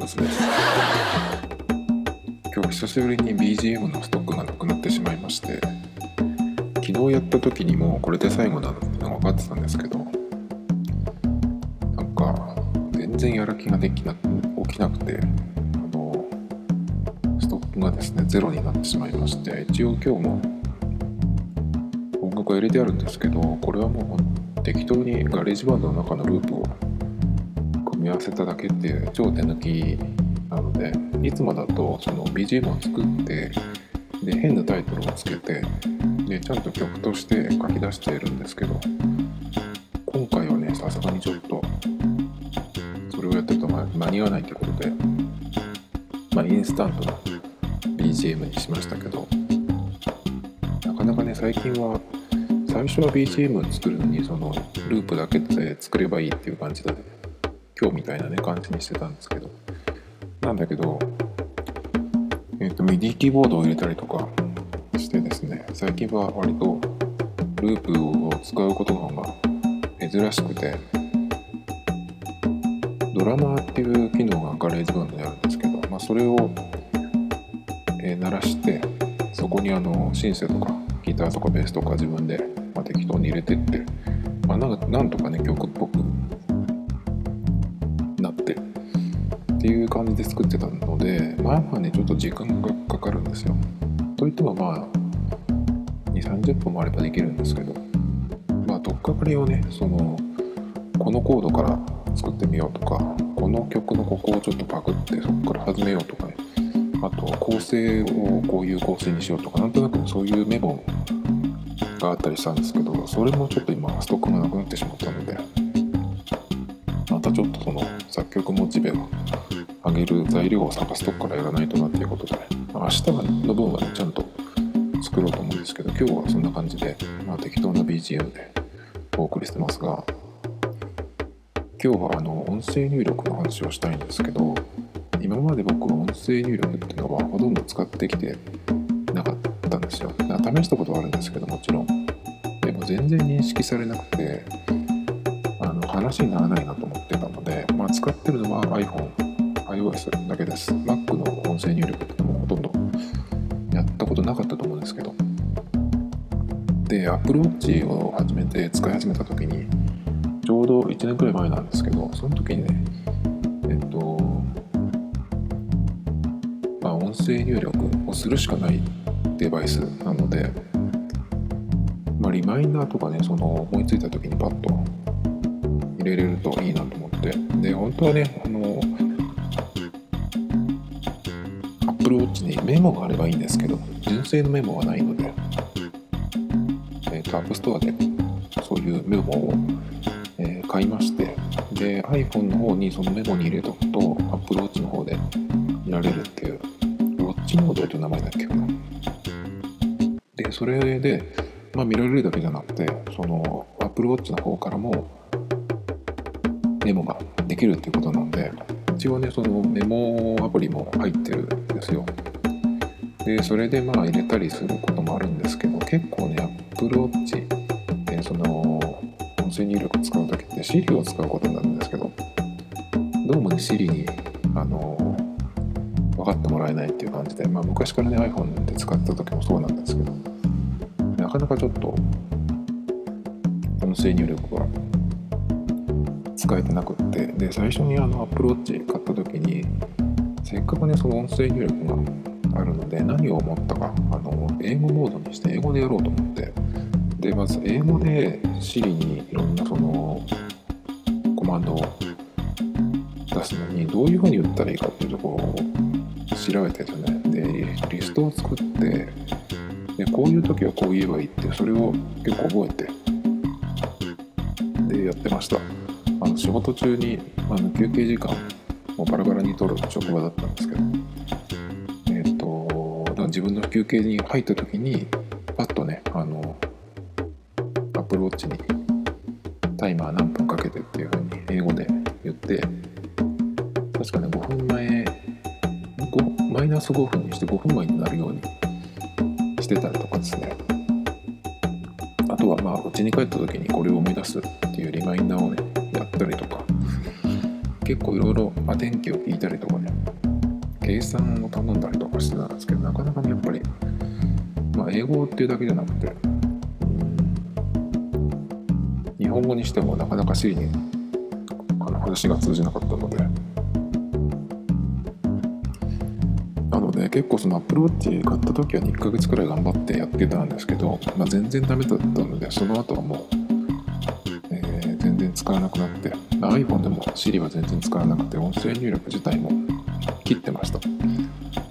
です今日久しぶりに BGM のストックがなくなってしまいまして昨日やった時にもうこれで最後なのって分かってたんですけどなんか全然やる気ができな起きなくてあのストックがですねゼロになってしまいまして一応今日も音楽は入れてあるんですけどこれはもう適当に GarageBand の中のループをせただけっていう超手抜きなのでいつもだとその BGM を作ってで変なタイトルをつけてでちゃんと曲として書き出しているんですけど今回はねさすがにちょっとそれをやってると間に合わないということで、まあ、インスタントの BGM にしましたけどなかなかね最近は最初は BGM を作るのにそのループだけで作ればいいっていう感じだで今日みたいなね感じにしてたんですけど。なんだけどえっ、ー、と MIDI キーボードを入れたりとかしてですね最近は割とループを使うことの方が珍しくてドラマーっていう機能が GarageBand にあるんですけど、まあ、それを、えー、鳴らしてそこにあのシンセとかギターとかベースとか自分で、まあ、適当に入れてって、まあ、なんなんとかね曲っぽくっていう感じで作ってたのでまあまあねちょっと時間がかかるんですよ。といってもまあ2 3 0分もあればできるんですけどまあ取っかかりをねそのこのコードから作ってみようとかこの曲のここをちょっとパクってそこから始めようとかねあと構成をこういう構成にしようとかなんとなくそういうメモがあったりしたんですけどそれもちょっと今ストックがなくなってしまったのでまたちょっとその作曲モチベをる材料を探すとこからやらないとなっていうことで、まあ、明日の分はねちゃんと作ろうと思うんですけど今日はそんな感じで、まあ、適当な BGM でお送りしてますが今日はあの音声入力の話をしたいんですけど今まで僕は音声入力っていうのはほとんど使ってきてなかったんですよ。試したことはあるんですけどもちろん。でも全然認識されなくてあの話にならないなと思ってたので、まあ、使ってるのは iPhone iOS だけです。Mac の音声入力ってもほとんどやったことなかったと思うんですけど。で Apple Watch を始めて使い始めた時にちょうど1年くらい前なんですけどその時にねえっとまあ音声入力をするしかないデバイスなのでまあリマインダーとかねその思いついた時にパッと入れれるといいなと思って。で本当はねあの Apple Watch にメモがあればいいんですけど純正のメモはないので、えーと、App Store でそういうメモを、えー、買いましてで iPhone の方にそのメモに入れとくと Apple Watch の方で見られるっていうウォッチモードという名前だっけかな。でそれで、まあ、見られるだけじゃなくてその Apple Watch の方からもメモができるっていうことなので一応ねそのメモアプリも入ってるですよ。でそれでまあ入れたりすることもあるんですけど結構ね Apple Watch でその音声入力使う時って Siri を使うことになるんですけどどうもね Siri にあの分かってもらえないっていう感じで、まあ、昔からね iPhone で使ってた時もそうなんですけどなかなかちょっと音声入力は使えてなくってで最初にあの Apple Watch 買った時にせっかくねその音声入力があるので何を思ったかあの英語モードにして英語でやろうと思って。でまず英語で Siri にいろんなそのコマンドを出すのにどういうふうに打ったらいいかっていうところを調べてですね。でリストを作ってでこういう時はこう言えばいいってそれを結構覚えてでやってました。あの仕事中にあの休憩時間バラバラに取る職場だったんですけど。えっ、とだから自分の休憩に入った時にパッとねあのアップルウォッチにタイマー何分かけてっていう風に英語で言って確かね5分前マイナス5分にして5分前になるようにしてたりとかですね。あとはまあ家に帰った時にこれを思い出すっていうリマインダーをねやったりとか。結構いろいろ天気を聞いたりとかね計算を頼んだりとかしてたんですけどなかなかねやっぱり、まあ、英語っていうだけじゃなくて日本語にしてもなかなか Siri に話が通じなかったのでなので結構その Apple Watch 買った時は1ヶ月くらい頑張ってやってたんですけど、まあ、全然ダメだったのでその後はもう、えー、全然使わなくなって iPhone でも Siri は全然使わなくて音声入力自体も切ってました。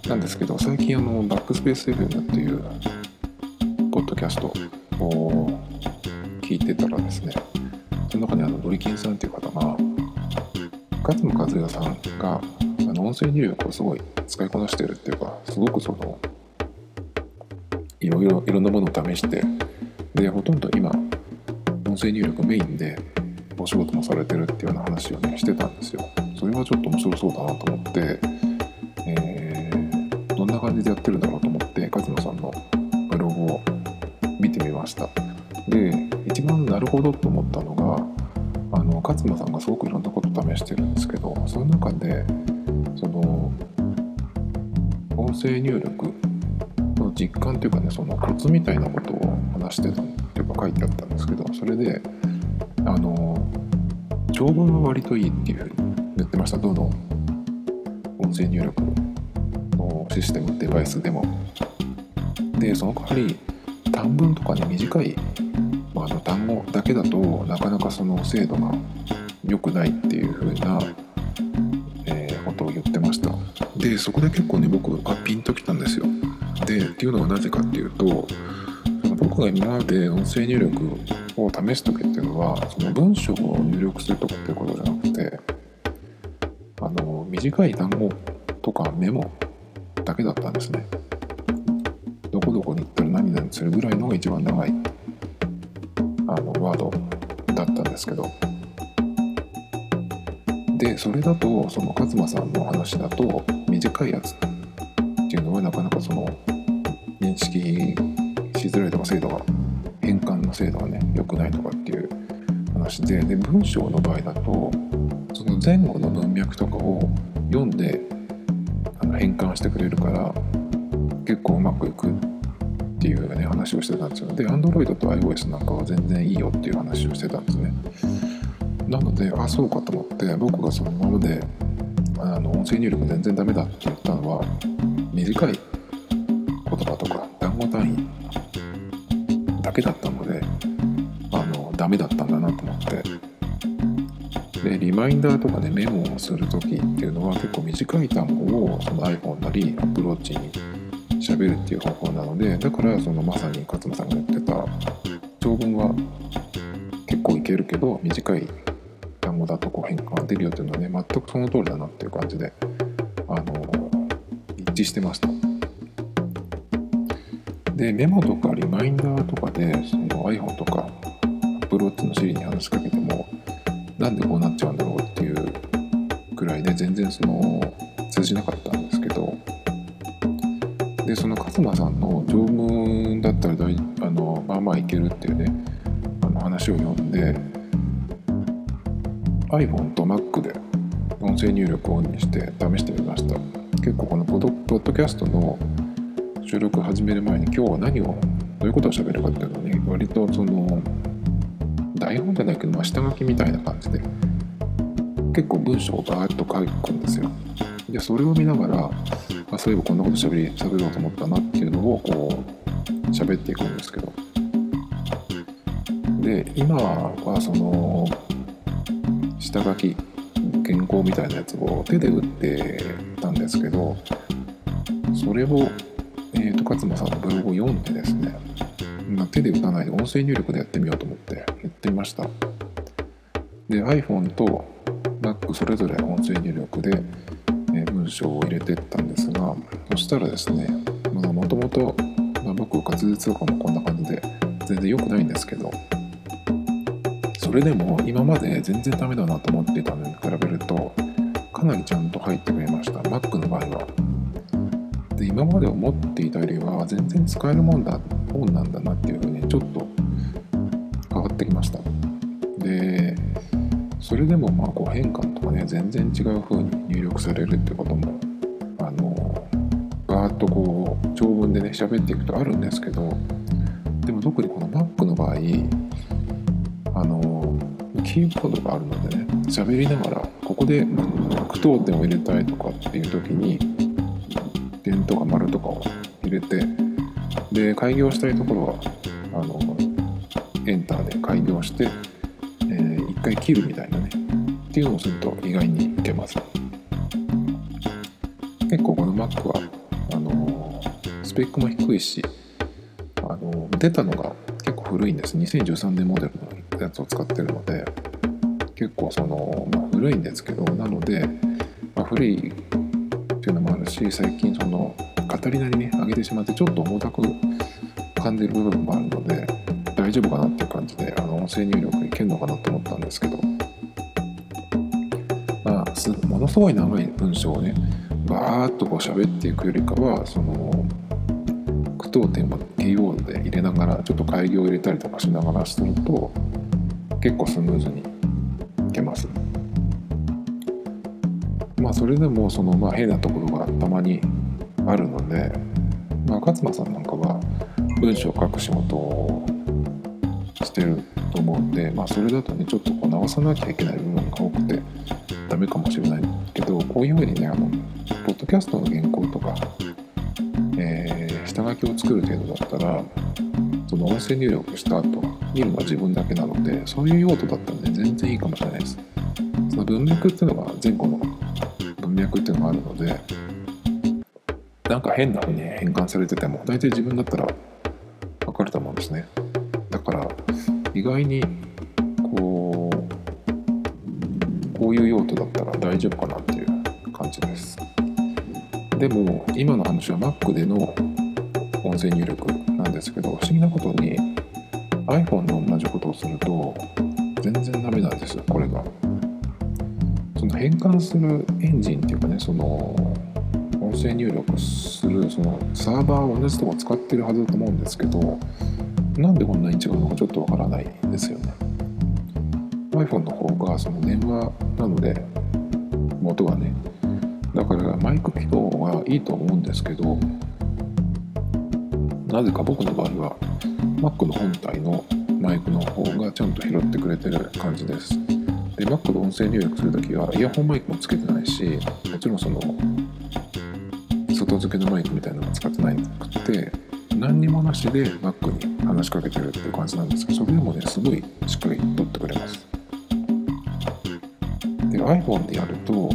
なんですけど最近あのバックスペース FM っていうポッドキャストを聞いてたらですねその中にあのドリキンさんっていう方が勝間和也さんがあの音声入力をすごい使いこなしてるっていうかすごくそのいろいろいろんなものを試してでほとんど今音声入力メインでお仕事もされてるっていうような話をねしてたんですよ。それはちょっと面白そうだなと思って、えー、どんな感じでやってるんだろうと思って勝間さんのブログを見てみました。で一番なるほどと思ったのがあの勝間さんがすごくいろんなこと試してるんですけどその中でその音声入力の実感というかねそのコツみたいなことを話してたっていうか書いてあったんですけどそれであの長文が割といいっていうふうに言ってました。どの音声入力のシステムデバイスでも。でその代わり短文とかね短い、まあ、あの単語だけだとなかなかその精度が良くないっていうふうな、えー、ことを言ってました。でそこで結構ね僕がピンときたんですよ。でっていうのはなぜかっていうと僕が今まで音声入力を試す時っていうのはその文章を入力するとかっていうことじゃなくてあの短い単語とかメモだけだったんですね。どこどこに行ったら何々するぐらいのが一番長いあのワードだったんですけど。でそれだとその勝間さんの話だと短いやつっていうのはなかなかその認識しづらいとか精度が変換の精度がね良くないとかっていう話でで文章の場合だとその前後の文脈とかを読んであの変換してくれるから結構うまくいくっていうね話をしてたんですよで Android と iOS なんかは全然いいよっていう話をしてたんですね。なのであそうかと思って僕がそのままであの音声入力全然ダメだって言ったのは短いインダーとかねメモをする時っていうのは結構短い単語をその iPhone なり Apple Watch に喋るっていう方法なのでだからそのまさに勝間さんが言ってた長文は結構いけるけど短い単語だとこう変換が出るよっていうのはね全くその通りだなっていう感じであの一致してました。でメモとかリマインダーとかでその iPhone とか Apple Watch の Siri に話しかけてもなんでこうなっちゃうんだろうくらいで全然その通じなかったんですけど。でその勝間さんの乗務だったら大あのまあまあいけるっていうねあの話を読んで iPhone と Mac で音声入力をオンにして試してみました。結構このポッドポッドキャストの収録始める前に今日は何をどういうことを喋るかっていうのをね割とその台本じゃないけど、まあ、下書きみたいな感じで結構文章をバーッと書くんですよ。でそれを見ながらあそういえばこんなことしゃべり喋ろうと思ったなっていうのをこう喋っていくんですけど。で今はその下書き原稿みたいなやつを手で打ってたんですけどそれを、えーと、勝間さんのブログを読んでですね、ま、手で打たないで音声入力でやってみようと思ってやってみました。で iPhone とそれぞれ音声入力で文章を入れてったんですがそしたらですねもともと僕滑舌とかもこんな感じで全然良くないんですけどそれでも今まで全然ダメだなと思っていたのに比べるとかなりちゃんと入ってくれました。Mac の場合は。で今まで思っていたよりは全然使えるもんだもんなんだなっていうふうにちょっと変わってきました。でそれでもまあ5変換とね全然違う風に入力されるってこともあのバーッとこう長文でね喋っていくとあるんですけどでも特にこの Mac の場合あのキーボードがあるのでね喋りながらここで句読点を入れたいとかっていう時に点とか丸とかを入れてで開業したいところはあのエンターで開業して、えー、一回切るみたいなっていうのをすると意外にいけます。結構この Mac はあのスペックも低いしあの出たのが結構古いんです。2013年モデルのやつを使ってるので結構その、まあ、古いんですけどなので、まあ、古いっていうのもあるし最近その語りなりね上げてしまってちょっと重たく感じる部分もあるので大丈夫かなっていう感じであの音声入力いけるのかなと思ったんですけど。まあものすごい長い文章をねバーッとこう喋っていくよりかはその句読点をキーボードで入れながらちょっと開業を入れたりとかしながらすると結構スムーズにいけます。まあそれでもそのまあ変なところがたまにあるので、まあ、勝間さんなんかは文章を書く仕事をしてると思うんで、まあ、それだとねちょっとこう直さなきゃいけない部分が多くてダメかもしれないけどこういうふうにねあのポッドキャストの原稿とか、えー、下書きを作る程度だったらその音声入力した後見るのは自分だけなのでそういう用途だったらね全然いいかもしれないです。その文脈っていうのが前後の文脈っていうのがあるのでなんか変な風に変換されてても大体自分だったら分かると思うんですねだから意外に大丈夫かなっていう感じです。でも今の話は Mac での音声入力なんですけど不思議なことに iPhone の同じことをすると全然ダメなんですこれが。その変換するエンジンっていうかねその音声入力するそのサーバーを同じとこ使ってるはずだと思うんですけどなんでこんなに違うのかちょっとわからないんですよね。iPhone の方がその電話なので元がねだからマイク機能はいいと思うんですけどなぜか僕の場合は Mac の本体のマイクの方がちゃんと拾ってくれてる感じです。で Mac の音声入力するときはイヤホンマイクもつけてないしもちろんその外付けのマイクみたいなのも使ってなくて何にもなしで Mac に話しかけてるっていう感じなんですけどそれでもねすごいしっかり撮ってくれます。で iPhone でやると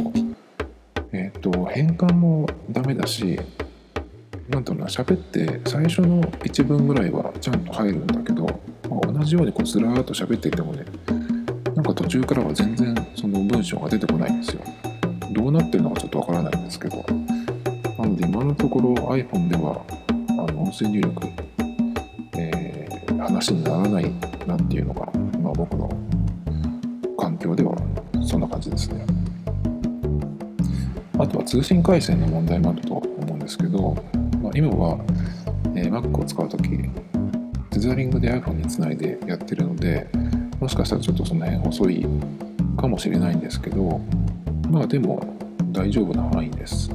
えっ、ー、と変換もダメだしなんとな喋って最初の1文ぐらいはちゃんと入るんだけど、まあ、同じようにこうずらーっと喋っていてもねなんか途中からは全然その文章が出てこないんですよ。どうなってるのかちょっとわからないんですけど。なので今のところ iPhone ではあの音声入力、えー、話にならないなっていうのが、まあ、僕のじですね。あとは通信回線の問題もあると思うんですけど、まあ、今は、えー、Mac を使う時テザリングで iPhone につないでやってるのでもしかしたらちょっとその辺遅いかもしれないんですけどまあでも大丈夫な範囲です。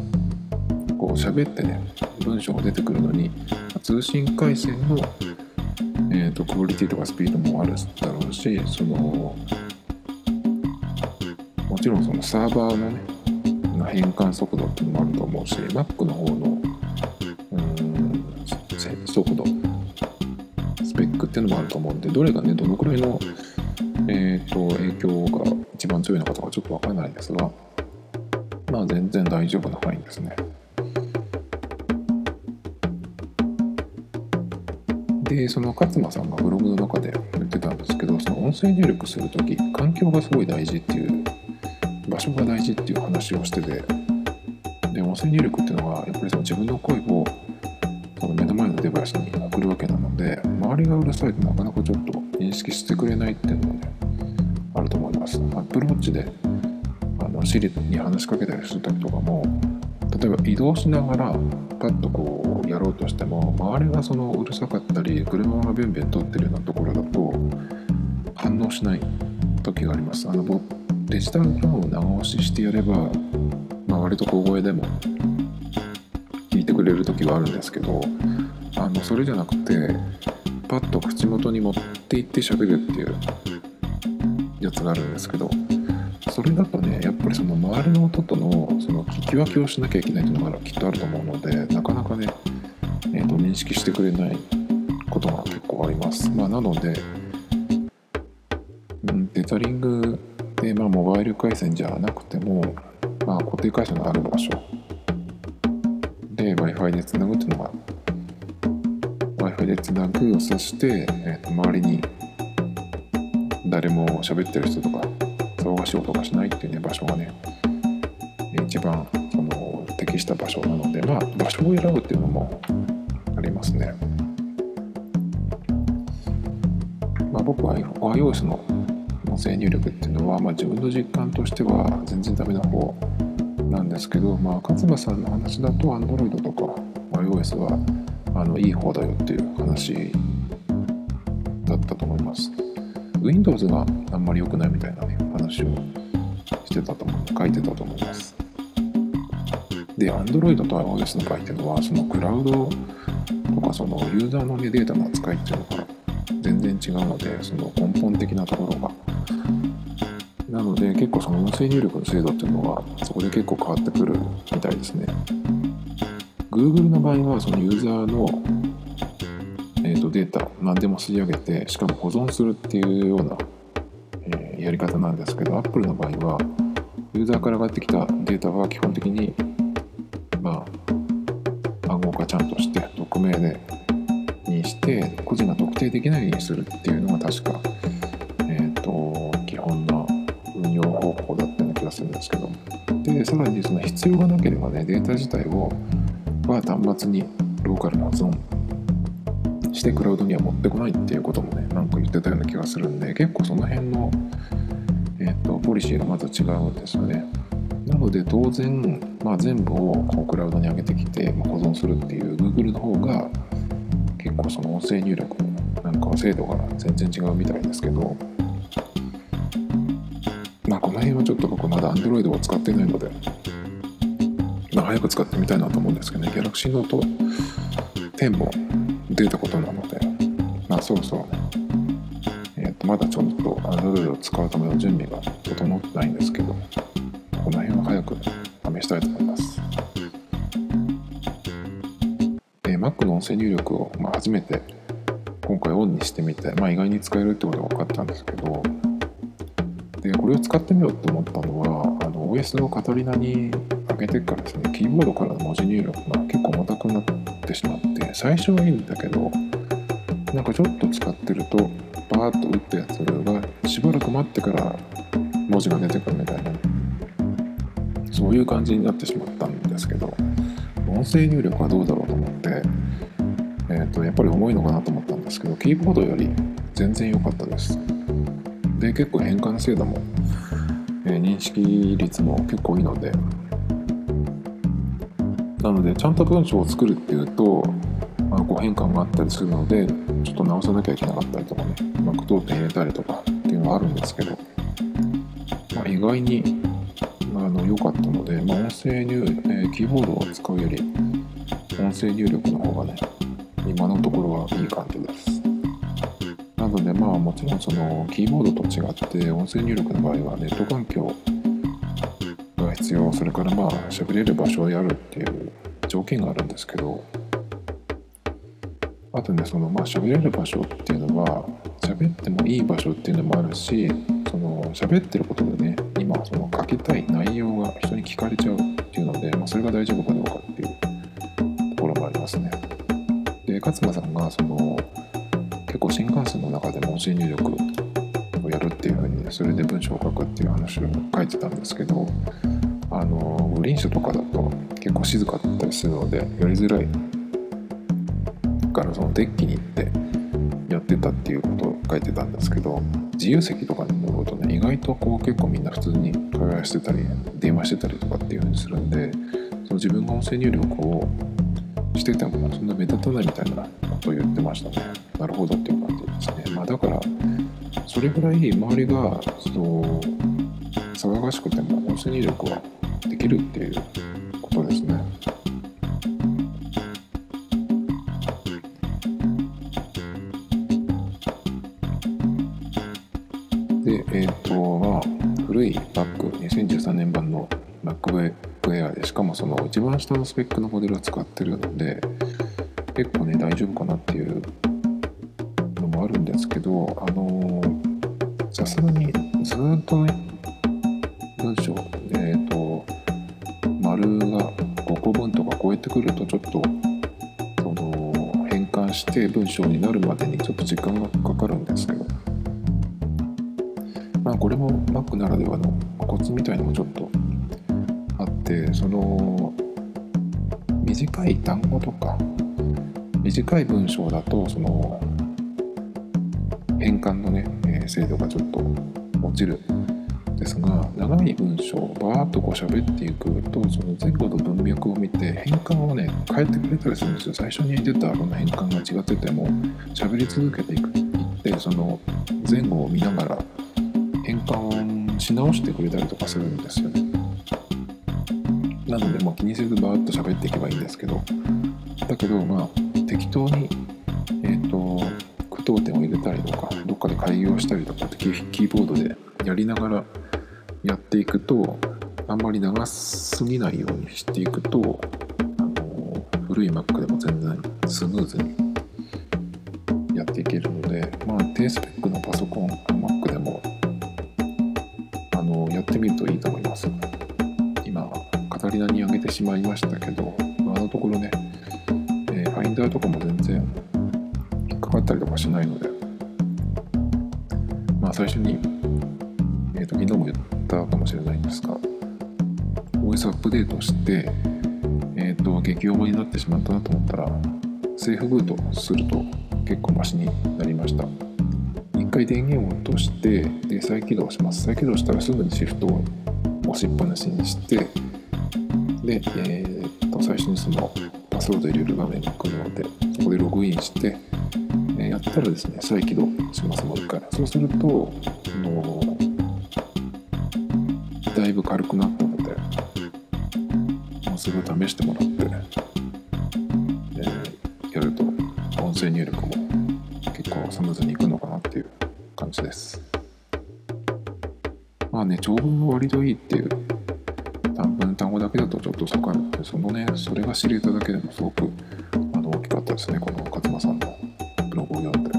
こう喋ってね文章が出てくるのに通信回線の、えーと、クオリティとかスピードもあるだろうしそのちろんそのサーバーのね変換速度っていうのもあると思うし Mac の方のうん速度スペックっていうのもあると思うんでどれがねどのくらいの、えーと、と影響が一番強いのかとかちょっと分からないんですがまあ全然大丈夫な範囲ですね。でその勝間さんがブログの中で言ってたんですけどその音声入力する時環境がすごい大事っていう場所が大事っていう話をしててで音声入力っていうのはやっぱりその自分の声をその目の前のデバイスに送るわけなので周りがうるさいとなかなかちょっと認識してくれないっていうのがねあると思います。アップローチであの Siri に話しかけたりする時とかも例えば移動しながらパッとこうやろうとしても周りがそのうるさかったり車がビュンビュン通ってるようなところだと反応しない時がありますあのデジタルトーンを長押ししてやれば、まあ、割と小声でも聞いてくれる時はあるんですけどあのそれじゃなくてパッと口元に持っていって喋るっていうやつがあるんですけどそれだとねやっぱりその周りの音とのその聞き分けをしなきゃいけないっていうのがきっとあると思うのでなかなかね、えー、と認識してくれないことが結構あります。まあ、なので、うん、テザリングで、まあ、モバイル回線じゃなくても、まあ、固定回線のある場所で Wi-Fi でつなぐっていうのが Wi-Fi でつなぐそして、えー、と周りに誰も喋ってる人とか騒がしい音がしないっていうね場所がね一番その適した場所なのでまあ場所を選ぶっていうのもありますね。まあ、僕は iOS の音声入力っていうのは、まあ、自分の実感としては全然ダメな方なんですけど、まあ、勝間さんの話だと Android とか iOS はあのいい方だよっていう話だったと思います。Windows があんまり良くないみたいなね話をしてたと思う書いてたと思います。で、Android と iOS の場合っていうのはそのクラウドとかそのユーザーの、ね、データの扱いっていうのが全然違うのでその根本的なところがなので結構その音声入力の精度っていうのはそこで結構変わってくるみたいですね。Google の場合はそのユーザーの、えー、とデータを何でも吸い上げてしかも保存するっていうような、えー、やり方なんですけど Apple の場合はユーザーから上がってきたデータは基本的にまあ暗号化ちゃんとして匿名でにして個人が特定できないようにするっていうのが確か、端末にローカルに保存してクラウドには持ってこないっていうこともねなんか言ってたような気がするんで結構その辺の、えーと、ポリシーがまた違うんですよね。なので当然、まあ、全部をこうクラウドに上げてきて、まあ、保存するっていう Google の方が結構その音声入力なんかは精度が全然違うみたいですけどまあこの辺はちょっと僕まだ Android を使ってないので早く使ってみたいなと思うんですけどね。Galaxy Note 10も出たことなので。まあそろそろねえー、とまだちょっと Android を使うための準備が整ってないんですけど。この辺は早く試したいと思います。え Mac の音声入力を、まあ、初めて今回オンにしてみて、まあ、意外に使えるってことが分かったんですけど。でこれを使ってみようって思ったのはあの OS のカタリナに上げてからですねキーボードからの文字入力が結構重たくなってしまって最初はいいんだけどなんかちょっと使ってるとバーッと打ったやつがしばらく待ってから文字が出てくるみたいなそういう感じになってしまったんですけど音声入力はどうだろうと思って、えーと、やっぱり重いのかなと思ったんですけどキーボードより全然良かったです。で結構変換精度も、えー、認識率も結構いいのでなのでちゃんと文章を作るっていうと、まあ、誤変換があったりするのでちょっと直さなきゃいけなかったりとかねうまく当点入れたりとかっていうのはあるんですけど、まあ、意外にあの良かったので、まあ、音声入、えー、キーボードを使うより音声入力の方がね今のところはいい感じです。なのでまあもちろんそのキーボードと違って音声入力の場合はネット環境必要それからまあ喋れる場所をやるっていう条件があるんですけど。あとねそのまあ喋れる場所っていうのは喋ってもいい場所っていうのもあるしその喋ってることでね今その書きたい内容が人に聞かれちゃうっていうので、まあ、それが大丈夫かどうかっていうところもありますね。で勝間さんがその結構新幹線の中でも音声入力をやるっていうふうにそれで文章を書くっていう話を書いてたんですけどのグリーン車とかだと結構静かだったりするのでやりづらいからそのデッキに行ってやってたっていうことを書いてたんですけど自由席とかに乗るとね意外とこう結構みんな普通に会話してたり電話してたりとかっていう風にするんでその自分が音声入力をしててもそんな目立たないみたいなことを言ってましたね。なるほどっていう感じですね。まあだからそれぐらい周りがその騒がしくても音声入力はきるっていうことですね。で、えっ、ー、と、まあ、古い Mac、2013年版の MacBook Air で、しかもその一番下のスペックのモデルを使ってるので、結構ね、大丈夫かなっていうのもあるんですけど、あのさすがにずっとね、文章、えっ、ー、と、丸分とか超えてくると、ちょっと、その、変換して文章になるまでにちょっと時間がかかるんですけど、まあこれも Mac ならではのコツみたいのもちょっとあってその短い単語とか短い文章だとその変換のね、精度がちょっと落ちるですが長い文章をバーッとこう喋っていくとその前後の文脈を見て変換をね変えてくれたりするんですよ最初に出たあの変換が違ってても喋り続けていくってその前後を見ながら変換し直してくれたりとかするんですよね。なのでもう気にせずバーッと喋っていけばいいんですけどだけどまあ適当にえっ、ー、と句読点を入れたりとかどっかで開業したりとかってキーボードでやりながらやっていくとあんまり長すぎないようにしていくとあの古い Mac でも全然スムーズにやっていけるのでまあ低スペックのパソコン Mac でもあのやってみるといいと思います。今カタリナにあげてしまいましたけどあのところね、えー、ファインダーとかも全然引っかかったりとかしないのでまあ最初に、プデートしてえ、ー、と激重になってしまったなと思ったらセーフブートすると結構マシになりました。一回電源を落としてで再起動します。再起動したらすぐにシフトを押しっぱなしにしてで、えー、と最初にそのパスワード入れる画面が来るのでそこでログインして、え、やったらですね再起動しますもう一回。そうするとのだいぶ軽くなったのでもうそれを試してもらって、えー、やると音声入力も結構スムーズにいくのかなっていう感じです。まあね、長文が割といいっていう単文単語だけだとちょっとかるので、そのね、それが知れただけでもすごくあの大きかったですね、この勝間さんのブログを読んで。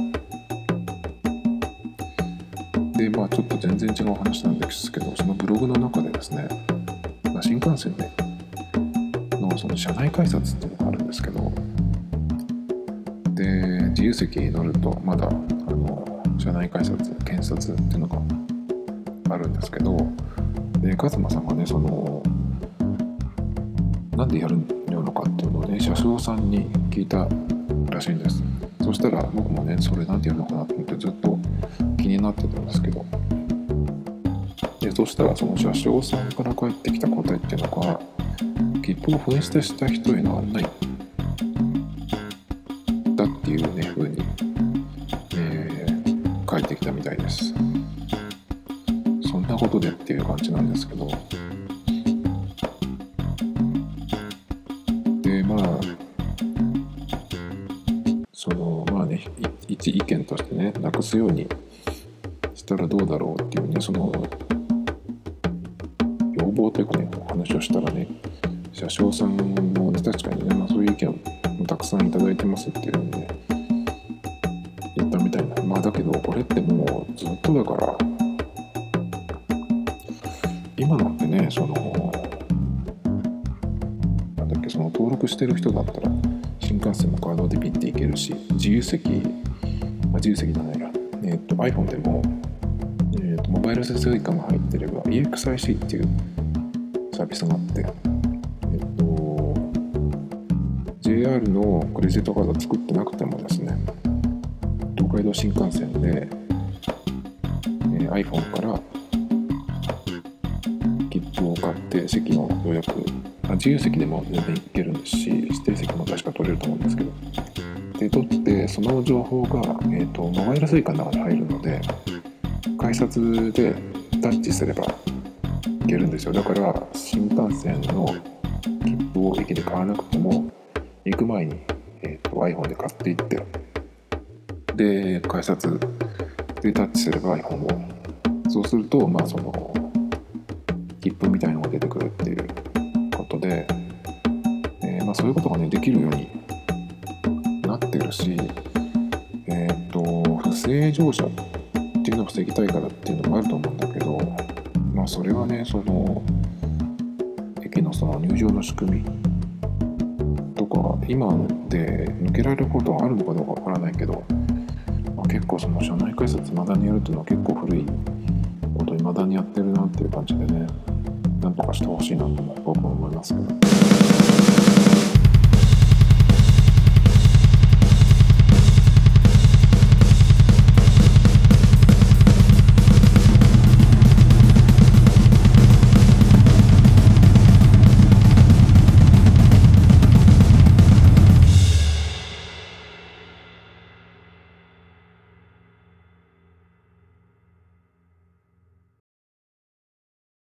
で、まあちょっと全然違う話なんですけど、そのブログの中でですね、まあ、新幹線で、その車内改札っていうのがあるんですけど、で、自由席に乗るとまだあの社内改札検察っていうのがあるんですけどで勝間さんがねそのなんでやるのかっていうのをね車掌さんに聞いたらしいんです。そしたら僕もねそれなんでやるのかなと思ってずっと気になってたんですけど。でそしたらその車掌さんから返ってきた答えっていうのが切符を紛失した人への案内。だっていうね風に帰ってきたみたいです。そんなことでっていう感じなんですけど。でまあそのまあね一意見としてねなくすようにしたらどうだろうっていうねその要望というかね話をしたらね車掌さんも、確かにね、まあ、そういう意見もたくさんいただいてますっていうんで言ったみたいな。まあだけどこれってもうずっとだから今なんてねそのなんだっけその登録してる人だったら新幹線のカードでピッていけるし自由席、まあ、自由席じゃないや、えーと、iPhone でも、えーと、モバイル接続が入ってれば EXIC っていうサービスがあってのクレジットカード作ってなくてもですね東海道新幹線で、え、iPhone から切符を買って席の予約あ自由席でも全然行けるんですし指定席も確か取れると思うんですけどで取ってその情報が、えーと、モバイル Suica の中に入るので改札でタッチすれば行けるんですよ。だから新幹線の切符を駅で買わなくてもく前に、えーと、iPhone で買っていってで改札でタッチすれば iPhone を。そうするとまあその切符みたいのが出てくるっていうことで、えー、まあ、そういうことがねできるようになってるしえっ、ー、と不正乗車っていうのを防ぎたいからっていうのもあると思うんだけどまあそれはねその駅のその入場の仕組み今で抜けられることはあるのかどうかわからないけど、まあ、結構その社内改札まだにやるっていうのは結構古いこと未だにやってるなっていう感じでねなんとかしてほしいなと僕は思いますけど。